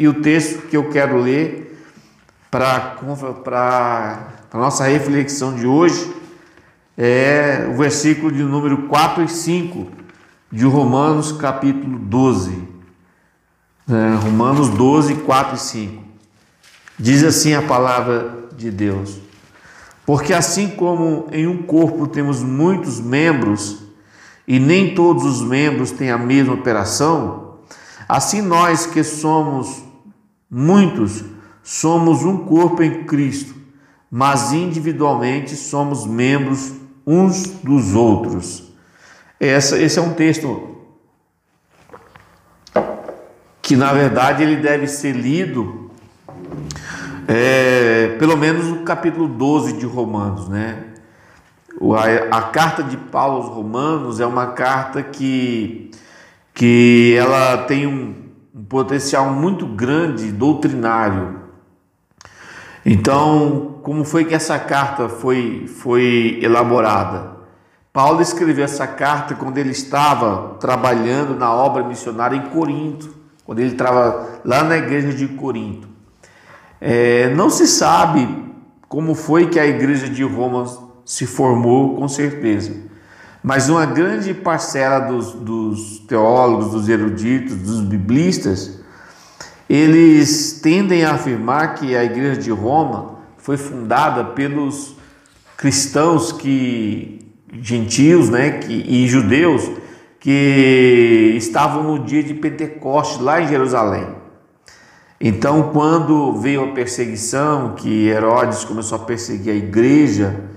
E o texto que eu quero ler para a nossa reflexão de hoje é o versículo de número 4 e 5 de Romanos, capítulo 12. É, Romanos 12, 4 e 5. Diz assim a palavra de Deus: Porque assim como em um corpo temos muitos membros, e nem todos os membros têm a mesma operação, assim nós que somos Muitos somos um corpo em Cristo, mas individualmente somos membros uns dos outros. Essa, esse é um texto que, na verdade, ele deve ser lido é, pelo menos no capítulo 12 de Romanos, né? A, a carta de Paulo aos Romanos é uma carta que, que ela tem um, um potencial muito grande doutrinário. Então, como foi que essa carta foi, foi elaborada? Paulo escreveu essa carta quando ele estava trabalhando na obra missionária em Corinto, quando ele estava lá na igreja de Corinto. É, não se sabe como foi que a igreja de Roma se formou, com certeza. Mas uma grande parcela dos, dos teólogos, dos eruditos, dos biblistas, eles tendem a afirmar que a igreja de Roma foi fundada pelos cristãos que gentios, né, que, e judeus que estavam no dia de Pentecostes lá em Jerusalém. Então, quando veio a perseguição, que Herodes começou a perseguir a igreja,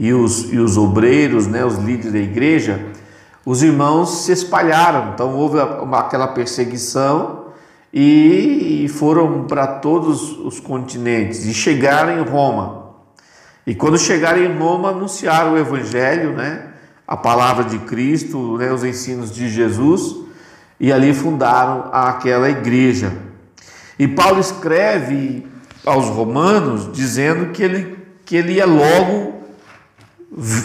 e os, e os obreiros, né, os líderes da igreja, os irmãos se espalharam. Então houve uma, aquela perseguição e, e foram para todos os continentes e chegaram em Roma. E quando chegaram em Roma, anunciaram o Evangelho, né, a palavra de Cristo, né, os ensinos de Jesus, e ali fundaram aquela igreja. E Paulo escreve aos romanos dizendo que ele, que ele ia logo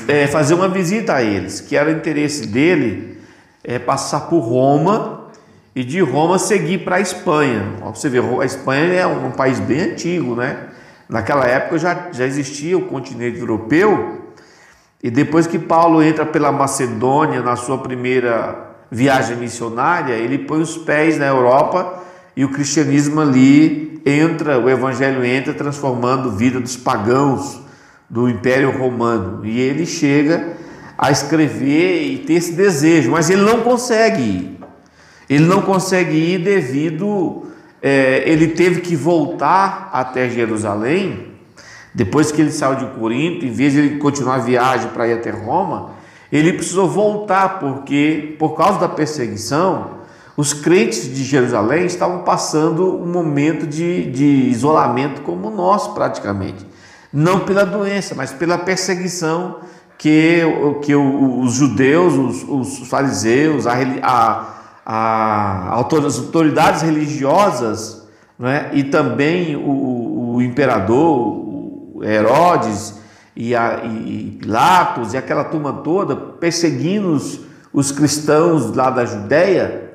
é, fazer uma visita a eles, que era o interesse dele é, passar por Roma e de Roma seguir para a Espanha. Você vê, a Espanha é um país bem antigo, né? Naquela época já, já existia o continente europeu, e depois que Paulo entra pela Macedônia na sua primeira viagem missionária, ele põe os pés na Europa e o cristianismo ali entra, o evangelho entra transformando a vida dos pagãos do Império Romano. E ele chega a escrever e ter esse desejo, mas ele não consegue ir. Ele não consegue ir devido. É, ele teve que voltar até Jerusalém. Depois que ele saiu de Corinto, em vez de ele continuar a viagem para ir até Roma, ele precisou voltar, porque por causa da perseguição, os crentes de Jerusalém estavam passando um momento de, de isolamento como nós, praticamente não pela doença, mas pela perseguição que, que os judeus, os, os fariseus, a, a, a, as autoridades religiosas né, e também o, o imperador Herodes e, a, e Pilatos e aquela turma toda perseguindo os, os cristãos lá da Judéia.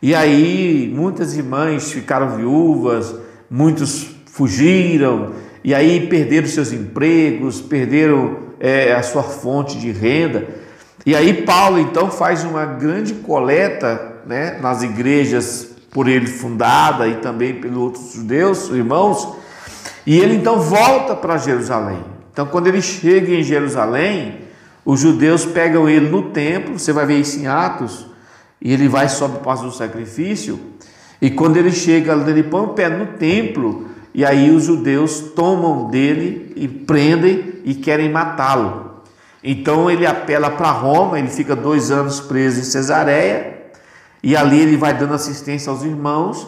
E aí muitas irmãs ficaram viúvas, muitos fugiram, e aí perderam seus empregos, perderam é, a sua fonte de renda. E aí Paulo então faz uma grande coleta né, nas igrejas por ele fundada e também pelos outros judeus, irmãos, e ele então volta para Jerusalém. Então quando ele chega em Jerusalém, os judeus pegam ele no templo, você vai ver isso em Atos, e ele vai sobe o passo do sacrifício, e quando ele chega, ele põe o pé no templo, e aí os judeus tomam dele e prendem e querem matá-lo. Então ele apela para Roma, ele fica dois anos preso em Cesareia, e ali ele vai dando assistência aos irmãos.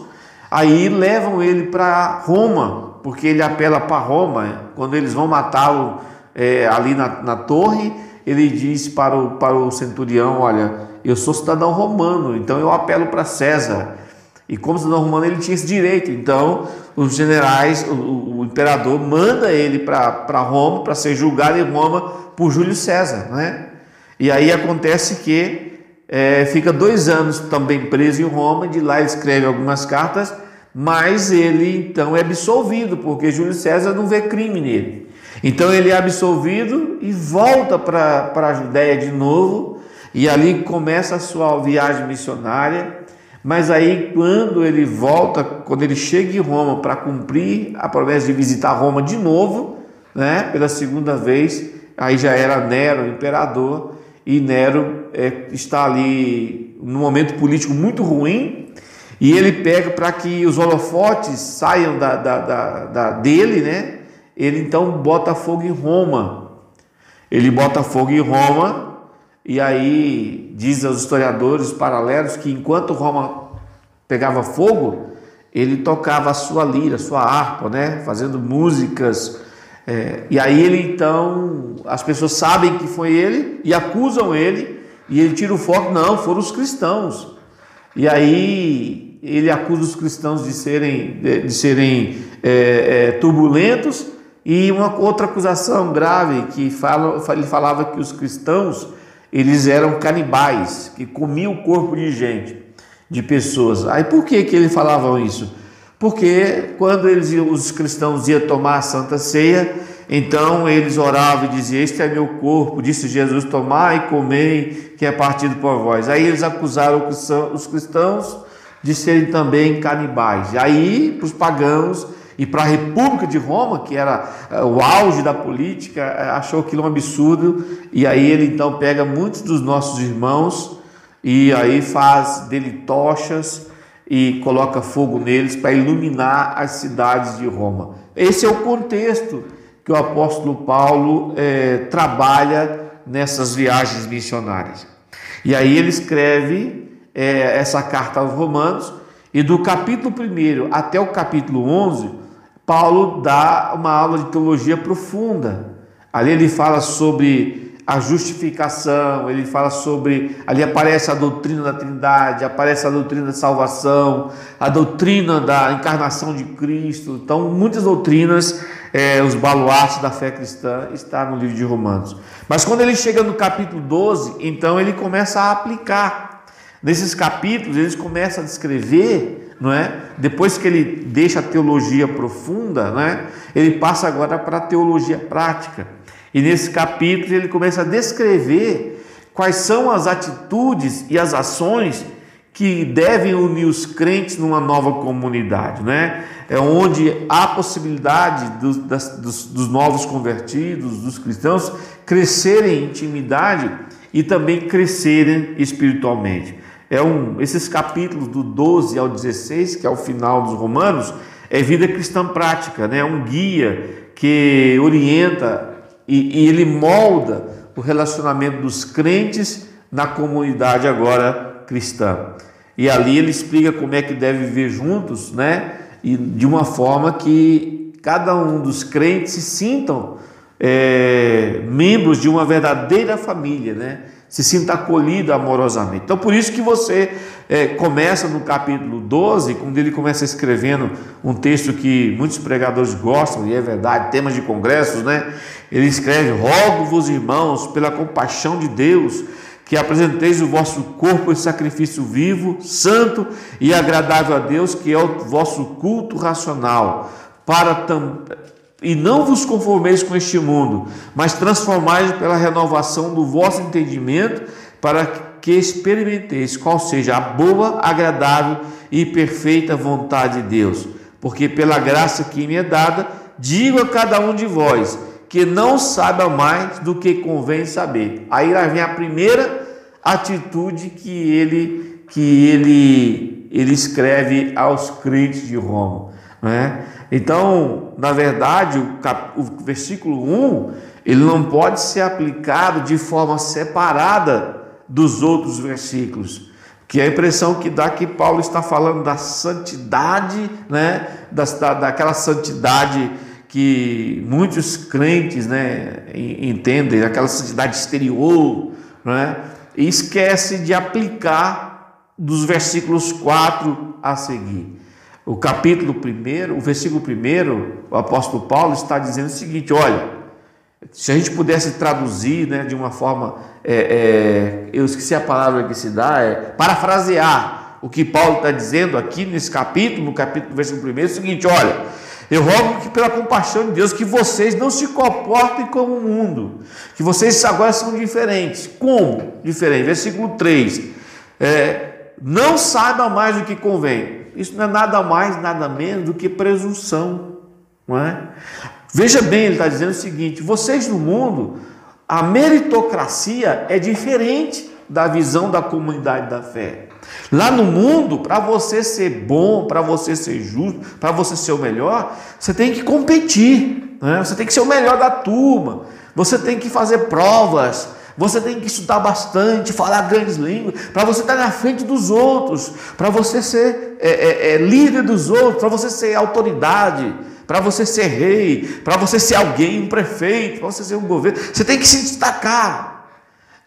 Aí levam ele para Roma, porque ele apela para Roma. Quando eles vão matá-lo é, ali na, na torre, ele diz para o, para o centurião: Olha, eu sou cidadão romano, então eu apelo para César. E como cidadão romano ele tinha esse direito. Então, os generais, o, o imperador manda ele para Roma para ser julgado em Roma por Júlio César, né? E aí acontece que é, fica dois anos também preso em Roma. De lá ele escreve algumas cartas, mas ele então é absolvido, porque Júlio César não vê crime nele. Então ele é absolvido e volta para a Judéia de novo, e ali começa a sua viagem missionária. Mas aí, quando ele volta, quando ele chega em Roma para cumprir a promessa de visitar Roma de novo, né, pela segunda vez, aí já era Nero, imperador, e Nero é, está ali num momento político muito ruim, e ele pega para que os holofotes saiam da, da, da, da, dele, né? Ele então bota fogo em Roma. Ele bota fogo em Roma, e aí diz aos historiadores paralelos que enquanto Roma pegava fogo, ele tocava a sua lira, a sua harpa, né? Fazendo músicas é, e aí ele então, as pessoas sabem que foi ele e acusam ele, e ele tira o foco, não, foram os cristãos. E aí ele acusa os cristãos de serem, de, de serem é, é, turbulentos, e uma outra acusação grave que fala, ele falava que os cristãos eles eram canibais, que comiam o corpo de gente, de pessoas. Aí por que, que ele falava isso? porque quando eles, os cristãos iam tomar a Santa Ceia, então eles oravam e diziam: Este é meu corpo, disse Jesus: Tomai e comei, que é partido por vós. Aí eles acusaram os cristãos de serem também canibais. E aí, para os pagãos e para a República de Roma, que era eh, o auge da política, eh, achou aquilo um absurdo. E aí ele então pega muitos dos nossos irmãos e aí faz dele tochas e coloca fogo neles para iluminar as cidades de Roma. Esse é o contexto que o apóstolo Paulo é, trabalha nessas viagens missionárias. E aí ele escreve é, essa carta aos Romanos, e do capítulo 1 até o capítulo 11, Paulo dá uma aula de teologia profunda. Ali ele fala sobre a justificação, ele fala sobre. Ali aparece a doutrina da Trindade, aparece a doutrina da salvação, a doutrina da encarnação de Cristo. Então, muitas doutrinas, é, os baluartes da fé cristã, está no livro de Romanos. Mas quando ele chega no capítulo 12, então ele começa a aplicar. Nesses capítulos, ele começa a descrever, não é? Depois que ele deixa a teologia profunda, né? Ele passa agora para a teologia prática. E nesse capítulo ele começa a descrever quais são as atitudes e as ações que devem unir os crentes numa nova comunidade, né? É onde há possibilidade dos, das, dos, dos novos convertidos, dos cristãos, crescerem em intimidade e também crescerem espiritualmente. É um, esses capítulos do 12 ao 16, que é o final dos Romanos, é vida cristã prática, né? É um guia que orienta e, e ele molda o relacionamento dos crentes na comunidade agora cristã. E ali ele explica como é que deve viver juntos, né? E de uma forma que cada um dos crentes se sintam é, membros de uma verdadeira família, né? Se sinta acolhido amorosamente. Então, por isso que você é, começa no capítulo 12, quando ele começa escrevendo um texto que muitos pregadores gostam, e é verdade, temas de congressos, né? Ele escreve: Rogo-vos, irmãos, pela compaixão de Deus, que apresenteis o vosso corpo em sacrifício vivo, santo e agradável a Deus, que é o vosso culto racional, para também e não vos conformeis com este mundo, mas transformai pela renovação do vosso entendimento, para que experimenteis qual seja a boa, agradável e perfeita vontade de Deus. Porque pela graça que me é dada, digo a cada um de vós que não saiba mais do que convém saber. Aí vem a primeira atitude que ele que ele ele escreve aos crentes de Roma, não é? Então, na verdade, o, cap, o versículo 1, ele não pode ser aplicado de forma separada dos outros versículos. Que a impressão que dá que Paulo está falando da santidade, né? Da, da, daquela santidade que muitos crentes né, entendem, aquela santidade exterior, né? e esquece de aplicar dos versículos 4 a seguir. O capítulo 1, o versículo 1, o apóstolo Paulo está dizendo o seguinte: olha, se a gente pudesse traduzir né, de uma forma, é, é, eu esqueci a palavra que se dá, é parafrasear o que Paulo está dizendo aqui nesse capítulo, no capítulo versículo 1, é o seguinte: olha, eu rogo que pela compaixão de Deus que vocês não se comportem como o mundo, que vocês agora são diferentes. Como? Diferente. Versículo 3. É, não saibam mais o que convém. Isso não é nada mais, nada menos do que presunção. Não é? Veja bem, ele está dizendo o seguinte: vocês no mundo, a meritocracia é diferente da visão da comunidade da fé. Lá no mundo, para você ser bom, para você ser justo, para você ser o melhor, você tem que competir, né? você tem que ser o melhor da turma, você tem que fazer provas, você tem que estudar bastante, falar grandes línguas, para você estar na frente dos outros, para você ser é, é, é, líder dos outros, para você ser autoridade, para você ser rei, para você ser alguém, um prefeito, para você ser um governo. Você tem que se destacar.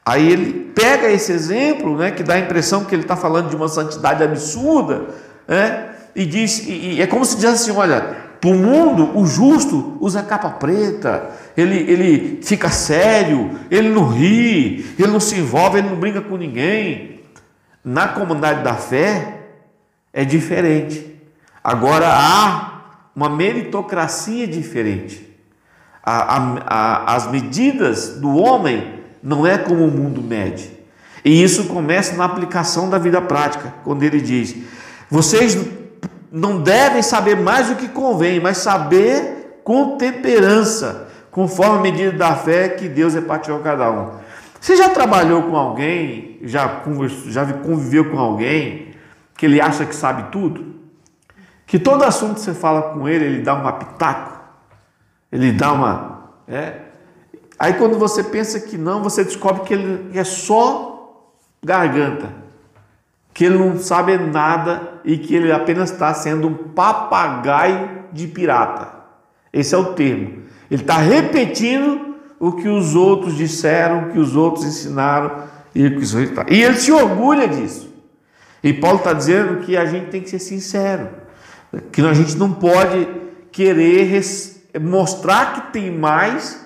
Aí ele pega esse exemplo, né, que dá a impressão que ele está falando de uma santidade absurda, né, e diz, e, e é como se diz assim: olha, para o mundo, o justo usa capa preta, ele, ele fica sério, ele não ri, ele não se envolve, ele não brinca com ninguém. Na comunidade da fé é diferente. Agora há uma meritocracia diferente. A, a, a, as medidas do homem não é como o mundo mede. E isso começa na aplicação da vida prática, quando ele diz: vocês não devem saber mais do que convém, mas saber com temperança, conforme a medida da fé que Deus repartiu a cada um. Você já trabalhou com alguém, já, já conviveu com alguém que ele acha que sabe tudo? Que todo assunto que você fala com ele, ele dá um pitaco, ele dá uma. É, Aí quando você pensa que não, você descobre que ele é só garganta, que ele não sabe nada e que ele apenas está sendo um papagaio de pirata. Esse é o termo. Ele está repetindo o que os outros disseram, o que os outros ensinaram e E ele se orgulha disso. E Paulo está dizendo que a gente tem que ser sincero, que a gente não pode querer mostrar que tem mais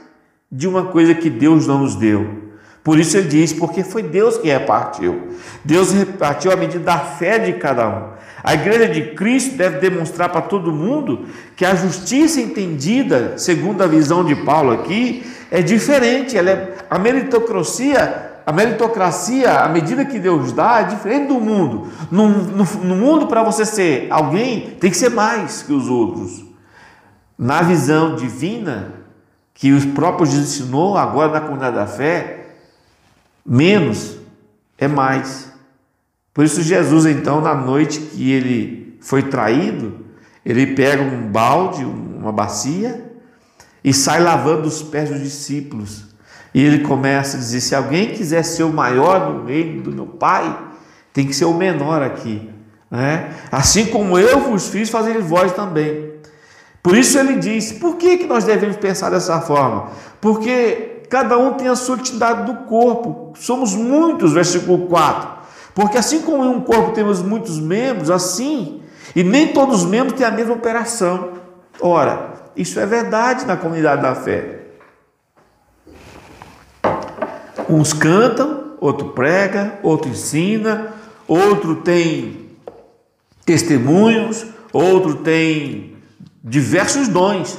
de uma coisa que Deus não nos deu. Por isso ele diz, porque foi Deus que repartiu. Deus repartiu a medida da fé de cada um. A igreja de Cristo deve demonstrar para todo mundo que a justiça entendida, segundo a visão de Paulo aqui, é diferente. Ela é, a meritocracia, a meritocracia, a medida que Deus dá, é diferente do mundo. No, no, no mundo, para você ser alguém, tem que ser mais que os outros. Na visão divina, que os próprios ensinou agora na comunidade da fé, menos é mais. Por isso Jesus então na noite que ele foi traído, ele pega um balde, uma bacia e sai lavando os pés dos discípulos. E ele começa a dizer: se alguém quiser ser o maior no reino do meu Pai, tem que ser o menor aqui. Né? Assim como eu vos fiz, fazer vós também. Por isso ele diz: por que, que nós devemos pensar dessa forma? Porque cada um tem a sua utilidade do corpo. Somos muitos, versículo 4. Porque assim como em um corpo temos muitos membros, assim, e nem todos os membros têm a mesma operação. Ora, isso é verdade na comunidade da fé. Uns cantam, outro prega, outro ensina, outro tem testemunhos, outro tem diversos dons.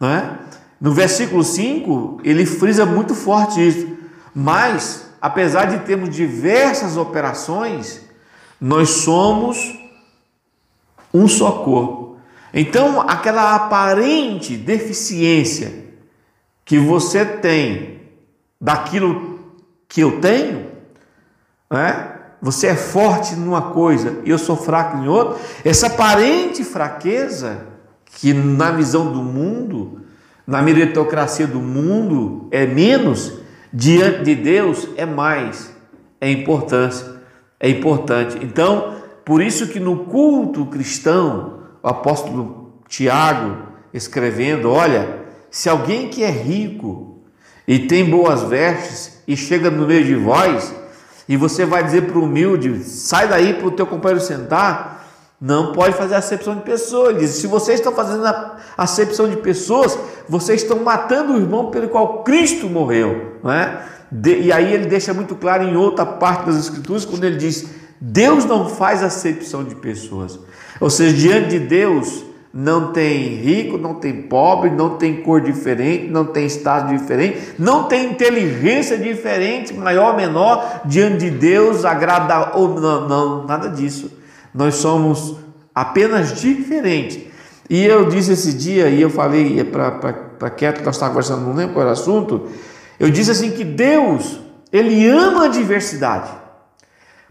Né? No versículo 5, ele frisa muito forte isso. Mas, apesar de termos diversas operações, nós somos um só corpo. Então, aquela aparente deficiência que você tem daquilo que eu tenho, né? você é forte numa coisa e eu sou fraco em outra, essa aparente fraqueza que na visão do mundo, na meritocracia do mundo, é menos, diante de Deus é mais, é importância, é importante. Então, por isso que no culto cristão, o apóstolo Tiago escrevendo, olha, se alguém que é rico e tem boas vestes e chega no meio de vós, e você vai dizer para o humilde, sai daí para o teu companheiro sentar, não pode fazer acepção de pessoas. Ele diz: se vocês estão fazendo acepção de pessoas, vocês estão matando o irmão pelo qual Cristo morreu. Não é? De, e aí ele deixa muito claro em outra parte das Escrituras, quando ele diz: Deus não faz acepção de pessoas. Ou seja, diante de Deus não tem rico, não tem pobre, não tem cor diferente, não tem estado diferente, não tem inteligência diferente, maior ou menor, diante de Deus, agrada ou não, não, nada disso. Nós somos apenas diferentes. E eu disse esse dia, e eu falei para Quieto, nós estávamos conversando, não lembro qual era o assunto, eu disse assim que Deus, Ele ama a diversidade.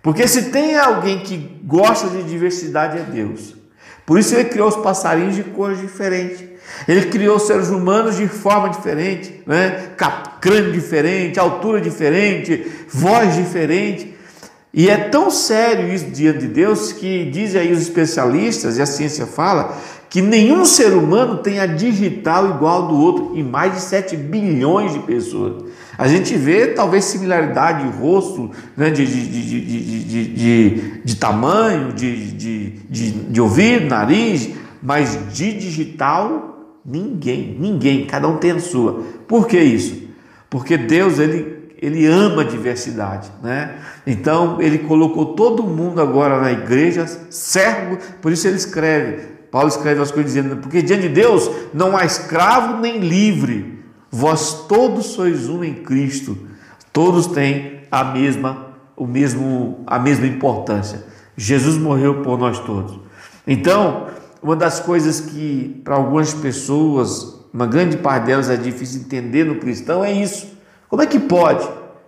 Porque se tem alguém que gosta de diversidade é Deus. Por isso ele criou os passarinhos de cores diferentes. Ele criou seres humanos de forma diferente, né? crânio diferente, altura diferente, voz diferente. E é tão sério isso diante de Deus que dizem aí os especialistas, e a ciência fala, que nenhum ser humano tem a digital igual do outro em mais de 7 bilhões de pessoas. A gente vê talvez similaridade de rosto, né, de, de, de, de, de, tamanho, de, de, de, de ouvido, nariz, mas de digital, ninguém, ninguém, cada um tem a sua. Por que isso? Porque Deus, ele ele ama a diversidade, né? Então ele colocou todo mundo agora na igreja servo, por isso ele escreve. Paulo escreve as coisas dizendo: porque diante de Deus não há escravo nem livre, Vós todos sois um em Cristo, todos têm a mesma, o mesmo, a mesma importância. Jesus morreu por nós todos. Então, uma das coisas que para algumas pessoas, uma grande parte delas é difícil entender no cristão é isso. Como é que pode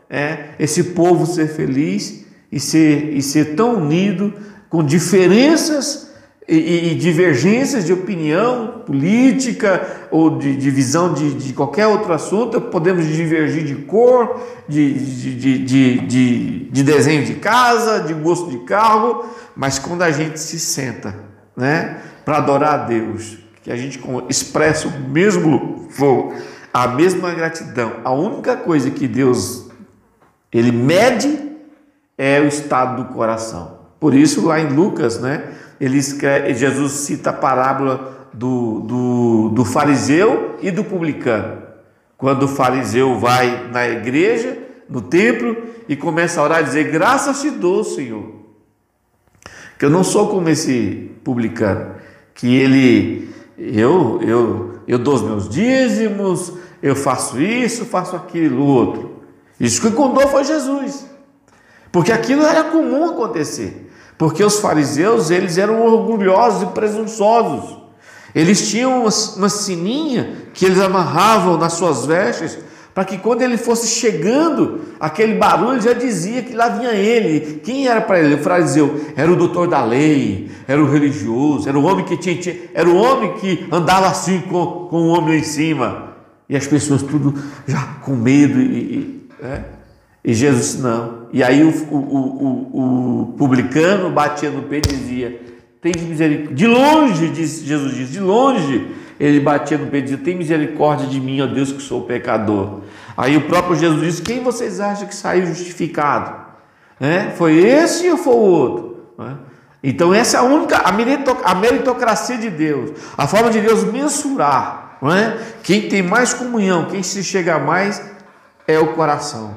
é, esse povo ser feliz e ser, e ser tão unido com diferenças e, e, divergências de opinião política ou de, de visão de, de, qualquer outro assunto, podemos divergir de cor, de, de, de, de, de desenho de casa, de gosto de carro, mas quando a gente se senta né, para adorar a Deus, que a gente expressa o mesmo louvor, a mesma gratidão, a única coisa que Deus ele mede é o estado do coração. Por isso, lá em Lucas, né, ele escreve, Jesus cita a parábola do, do, do fariseu e do publicano. Quando o fariseu vai na igreja, no templo, e começa a orar e dizer: Graças te dou, Senhor. Que eu não sou como esse publicano, que ele, eu, eu, eu dou os meus dízimos, eu faço isso, faço aquilo, outro. Isso que contou foi Jesus, porque aquilo era comum acontecer. Porque os fariseus, eles eram orgulhosos e presunçosos. Eles tinham uma, uma sininha que eles amarravam nas suas vestes, para que quando ele fosse chegando, aquele barulho já dizia que lá vinha ele. Quem era para ele? O fariseu era o doutor da lei, era o religioso, era o homem que tinha, tinha era o homem que andava assim com, com o homem lá em cima. E as pessoas tudo já com medo e, e é? E Jesus não. E aí o, o, o, o publicano batia no peito e dizia, tem misericórdia. De longe, disse, Jesus disse, de longe, ele batia no peito e dizia, tem misericórdia de mim, ó Deus, que sou pecador. Aí o próprio Jesus disse, quem vocês acham que saiu justificado? É? Foi esse ou foi o outro? É? Então essa é a única, a meritocracia de Deus, a forma de Deus mensurar. É? Quem tem mais comunhão, quem se chega mais, é o coração.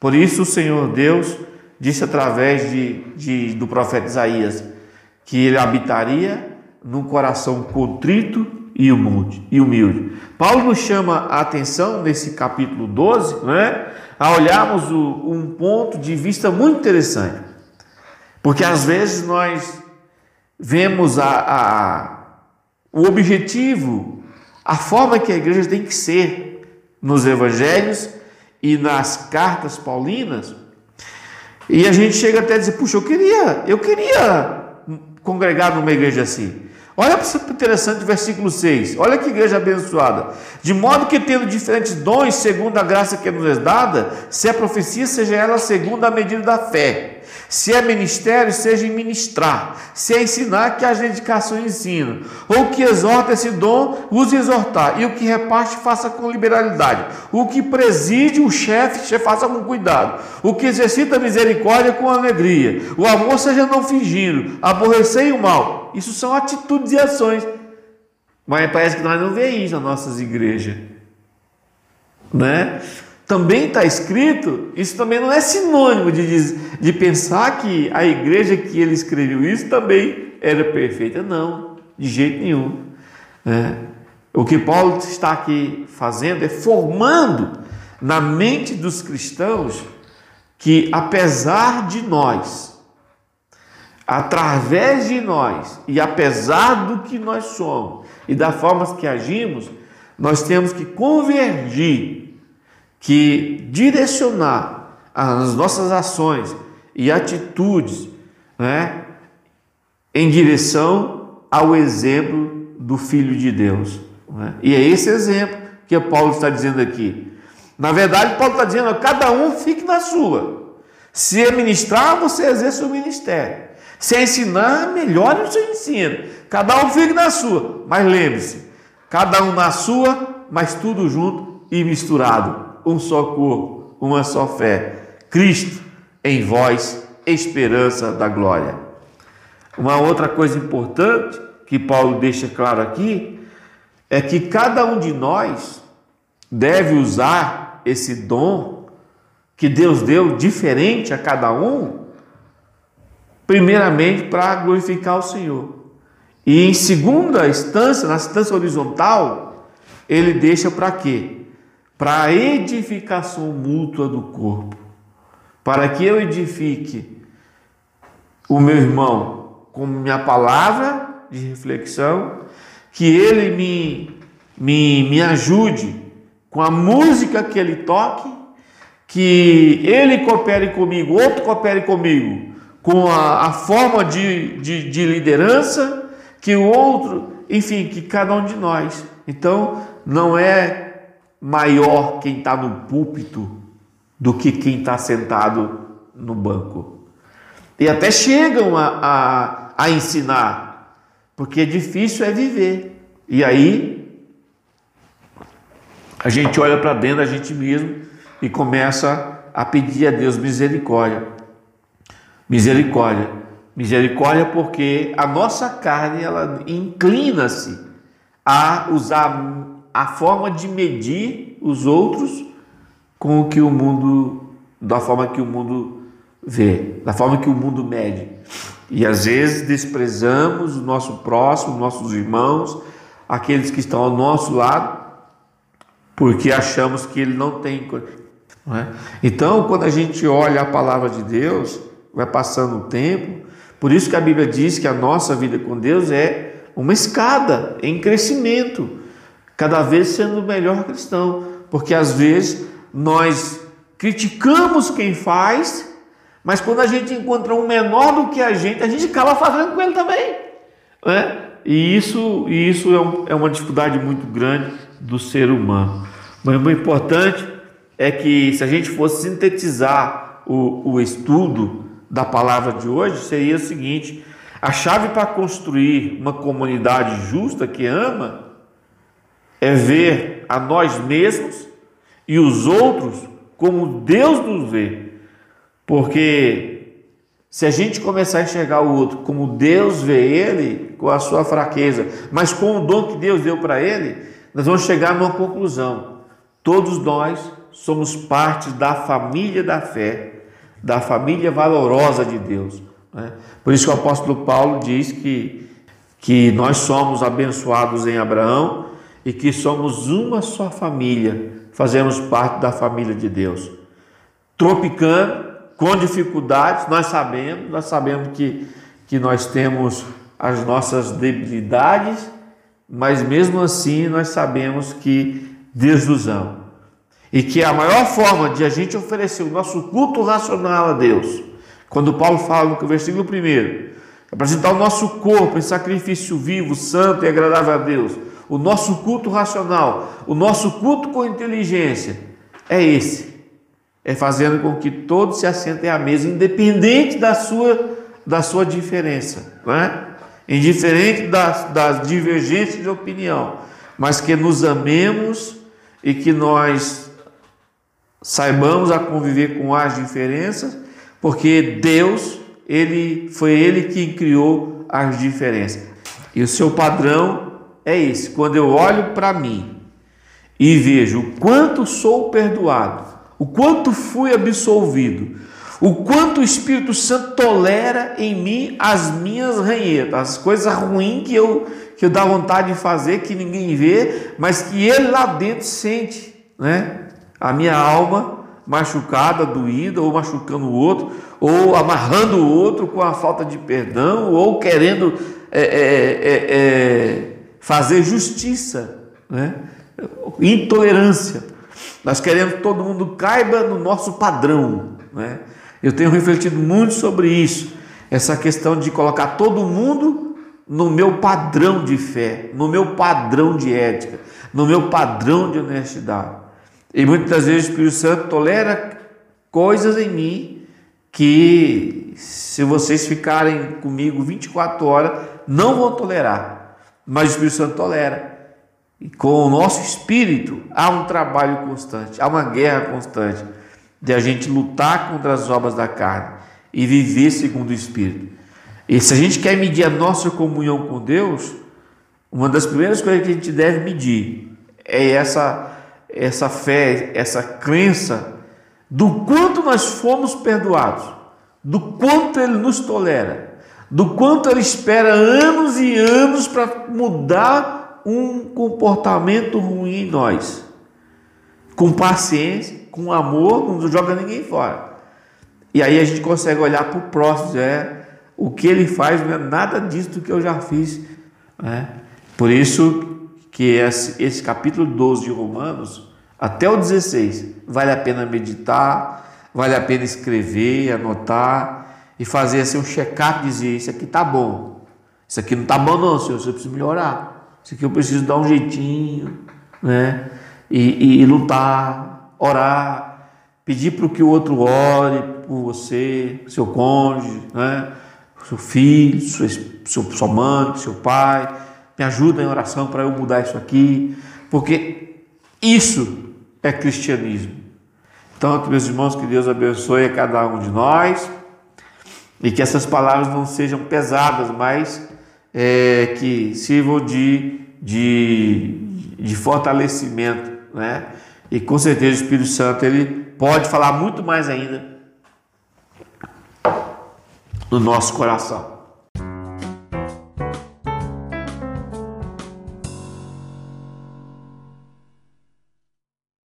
Por isso o Senhor Deus disse através de, de, do profeta Isaías que ele habitaria num coração contrito e humilde, e humilde. Paulo nos chama a atenção nesse capítulo 12, né, a olharmos o, um ponto de vista muito interessante. Porque às vezes nós vemos a, a, o objetivo, a forma que a igreja tem que ser nos evangelhos e nas cartas paulinas, e a gente chega até a dizer, puxa, eu queria, eu queria congregar numa igreja assim. Olha para interessante o versículo 6. Olha que igreja abençoada. De modo que tendo diferentes dons, segundo a graça que nos é dada, se é profecia, seja ela segundo a medida da fé. Se é ministério, seja em ministrar. Se é ensinar, que a dedicação ensina. Ou que exorta esse dom, use exortar. E o que reparte, faça com liberalidade. O que preside o chefe, faça com cuidado. O que exercita misericórdia com alegria. O amor seja não fingindo. Aborrecer o mal. Isso são atitudes e ações. Mas parece que nós não vemos isso nas nossas igrejas. Né? Também está escrito, isso também não é sinônimo de, de pensar que a igreja que ele escreveu isso também era perfeita. Não, de jeito nenhum. É. O que Paulo está aqui fazendo é formando na mente dos cristãos que, apesar de nós, através de nós e apesar do que nós somos e das formas que agimos, nós temos que convergir que direcionar as nossas ações e atitudes né, em direção ao exemplo do Filho de Deus. Né? E é esse exemplo que Paulo está dizendo aqui. Na verdade, Paulo está dizendo: cada um fique na sua. Se é ministrar, você exerce o ministério. Se é ensinar, melhore o seu ensino. Cada um fique na sua. Mas lembre-se: cada um na sua, mas tudo junto e misturado um só corpo, uma só fé. Cristo em vós, esperança da glória. Uma outra coisa importante que Paulo deixa claro aqui é que cada um de nós deve usar esse dom que Deus deu diferente a cada um, primeiramente para glorificar o Senhor. E em segunda instância, na instância horizontal, ele deixa para quê? Para a edificação mútua do corpo, para que eu edifique o meu irmão com minha palavra de reflexão, que ele me, me, me ajude com a música que ele toque, que ele coopere comigo, outro coopere comigo, com a, a forma de, de, de liderança, que o outro, enfim, que cada um de nós. Então, não é maior quem está no púlpito do que quem está sentado no banco. E até chegam a, a, a ensinar, porque difícil é viver. E aí a gente olha para dentro da gente mesmo e começa a pedir a Deus misericórdia. Misericórdia. Misericórdia porque a nossa carne ela inclina-se a usar a forma de medir os outros com o que o mundo, da forma que o mundo vê, da forma que o mundo mede. E às vezes desprezamos o nosso próximo, nossos irmãos, aqueles que estão ao nosso lado, porque achamos que ele não tem. Não é? Então, quando a gente olha a palavra de Deus, vai passando o tempo, por isso que a Bíblia diz que a nossa vida com Deus é uma escada em crescimento cada vez sendo melhor cristão, porque às vezes nós criticamos quem faz, mas quando a gente encontra um menor do que a gente, a gente acaba fazendo com ele também. Né? E isso, e isso é, um, é uma dificuldade muito grande do ser humano. Mas o importante é que se a gente fosse sintetizar o, o estudo da palavra de hoje, seria o seguinte: a chave para construir uma comunidade justa que ama é ver a nós mesmos e os outros como Deus nos vê. Porque se a gente começar a enxergar o outro como Deus vê ele, com a sua fraqueza, mas com o dom que Deus deu para ele, nós vamos chegar numa conclusão. Todos nós somos parte da família da fé, da família valorosa de Deus. Né? Por isso que o apóstolo Paulo diz que, que nós somos abençoados em Abraão e que somos uma só família, fazemos parte da família de Deus. Tropicando, com dificuldades, nós sabemos, nós sabemos que, que nós temos as nossas debilidades, mas mesmo assim nós sabemos que Deus nos ama. E que a maior forma de a gente oferecer o nosso culto racional a Deus, quando Paulo fala no versículo 1, apresentar o nosso corpo em sacrifício vivo, santo e agradável a Deus, o nosso culto racional, o nosso culto com inteligência é esse. É fazendo com que todos se assentem à mesa, independente da sua, da sua diferença, não é? indiferente das, das divergências de opinião, mas que nos amemos e que nós saibamos a conviver com as diferenças, porque Deus, ele foi ele quem criou as diferenças. E o seu padrão é esse: quando eu olho para mim e vejo o quanto sou perdoado o quanto fui absolvido, o quanto o Espírito Santo tolera em mim as minhas ranhetas, as coisas ruins que eu, que eu dá vontade de fazer, que ninguém vê, mas que ele lá dentro sente, né? A minha alma machucada, doída, ou machucando o outro, ou amarrando o outro com a falta de perdão, ou querendo é, é, é, é fazer justiça, né? intolerância. Nós queremos que todo mundo caiba no nosso padrão. Né? Eu tenho refletido muito sobre isso, essa questão de colocar todo mundo no meu padrão de fé, no meu padrão de ética, no meu padrão de honestidade. E muitas vezes o Espírito Santo tolera coisas em mim que, se vocês ficarem comigo 24 horas, não vão tolerar. Mas o Espírito Santo tolera. E com o nosso espírito há um trabalho constante, há uma guerra constante de a gente lutar contra as obras da carne e viver segundo o espírito. E se a gente quer medir a nossa comunhão com Deus, uma das primeiras coisas que a gente deve medir é essa essa fé, essa crença do quanto nós fomos perdoados, do quanto ele nos tolera, do quanto ele espera anos e anos para mudar um comportamento ruim em nós. Com paciência, com amor, não joga ninguém fora. E aí a gente consegue olhar para o próximo, é o que ele faz não é nada disso do que eu já fiz. Né? Por isso que esse, esse capítulo 12 de Romanos, até o 16, vale a pena meditar, vale a pena escrever, anotar e fazer assim um check-up, dizer isso aqui tá bom, isso aqui não tá bom não, senhor, você precisa melhorar. Isso aqui eu preciso dar um jeitinho, né? E, e, e lutar, orar, pedir para que o outro ore por você, seu cônjuge, né? Seu filho, sua, sua mãe, seu pai, me ajuda em oração para eu mudar isso aqui, porque isso é cristianismo. Então, meus irmãos, que Deus abençoe a cada um de nós e que essas palavras não sejam pesadas, mas é, que sirvam de, de, de fortalecimento, né? E com certeza o Espírito Santo ele pode falar muito mais ainda no nosso coração.